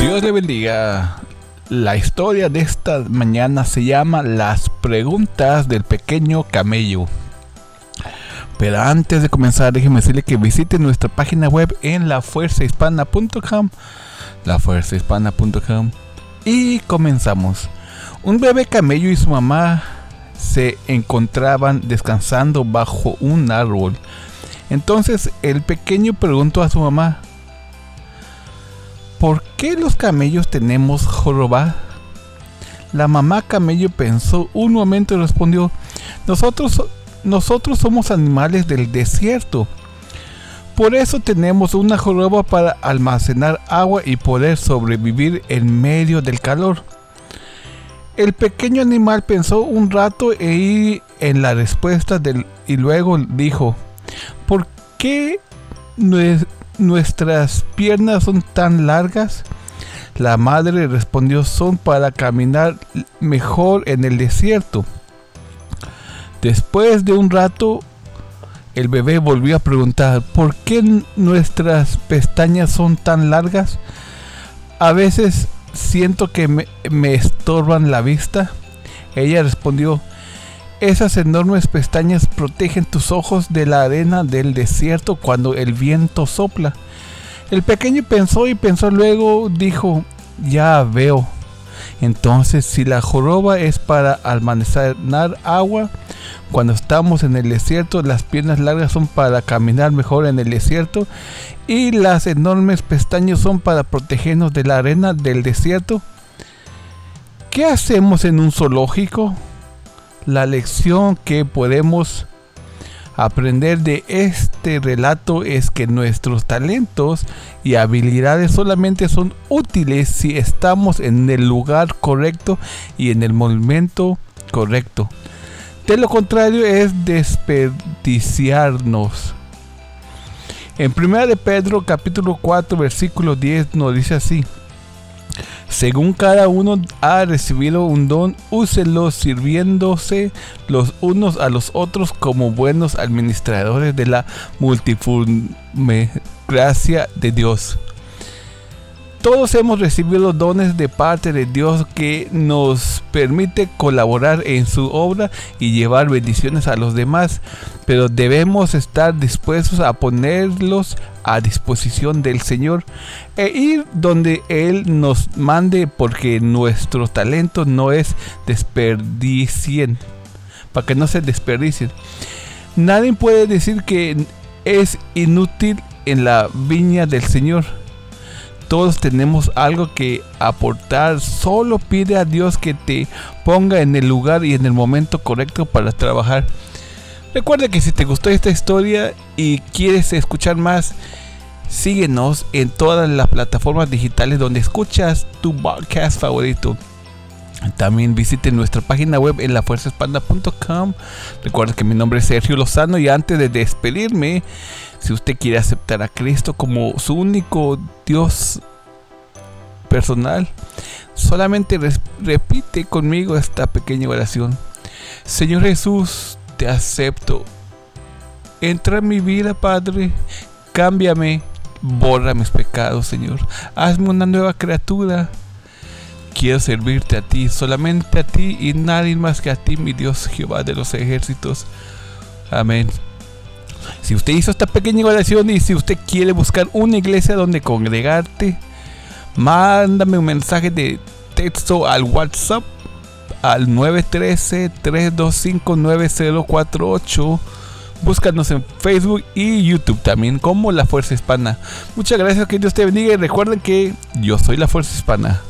Dios le bendiga. La historia de esta mañana se llama Las preguntas del pequeño camello. Pero antes de comenzar, déjeme decirle que visite nuestra página web en lafuerzahispana.com. Lafuerzahispana.com. Y comenzamos. Un bebé camello y su mamá se encontraban descansando bajo un árbol. Entonces el pequeño preguntó a su mamá, ¿por qué los camellos tenemos joroba? La mamá camello pensó un momento y respondió, nosotros, nosotros somos animales del desierto. Por eso tenemos una joroba para almacenar agua y poder sobrevivir en medio del calor. El pequeño animal pensó un rato e en la respuesta y luego dijo, ¿por qué nuestras piernas son tan largas? La madre respondió, son para caminar mejor en el desierto. Después de un rato, el bebé volvió a preguntar, ¿por qué nuestras pestañas son tan largas? A veces siento que me, estorban la vista. Ella respondió, esas enormes pestañas protegen tus ojos de la arena del desierto cuando el viento sopla. El pequeño pensó y pensó luego, dijo, ya veo. Entonces, si la joroba es para almacenar agua, cuando estamos en el desierto, las piernas largas son para caminar mejor en el desierto y las enormes pestañas son para protegernos de la arena del desierto. ¿Qué hacemos en un zoológico? La lección que podemos aprender de este relato es que nuestros talentos y habilidades solamente son útiles si estamos en el lugar correcto y en el momento correcto. De lo contrario es desperdiciarnos. En 1 de Pedro capítulo 4 versículo 10 nos dice así. Según cada uno ha recibido un don, úselo sirviéndose los unos a los otros como buenos administradores de la multiforme gracia de Dios. Todos hemos recibido dones de parte de Dios que nos permite colaborar en su obra y llevar bendiciones a los demás, pero debemos estar dispuestos a ponerlos a disposición del Señor e ir donde Él nos mande porque nuestro talento no es desperdicien, para que no se desperdicien. Nadie puede decir que es inútil en la viña del Señor todos tenemos algo que aportar. Solo pide a Dios que te ponga en el lugar y en el momento correcto para trabajar. Recuerda que si te gustó esta historia y quieres escuchar más, síguenos en todas las plataformas digitales donde escuchas tu podcast favorito. También visite nuestra página web en lafuerzaespanda.com. Recuerda que mi nombre es Sergio Lozano y antes de despedirme, si usted quiere aceptar a Cristo como su único Dios personal, solamente repite conmigo esta pequeña oración. Señor Jesús, te acepto. Entra en mi vida, Padre. Cámbiame. Borra mis pecados, Señor. Hazme una nueva criatura. Quiero servirte a ti, solamente a ti y nadie más que a ti, mi Dios Jehová de los ejércitos. Amén. Si usted hizo esta pequeña oración y si usted quiere buscar una iglesia donde congregarte, mándame un mensaje de texto al WhatsApp al 913-325-9048. Búscanos en Facebook y YouTube también como La Fuerza Hispana. Muchas gracias, que Dios te bendiga y recuerden que yo soy La Fuerza Hispana.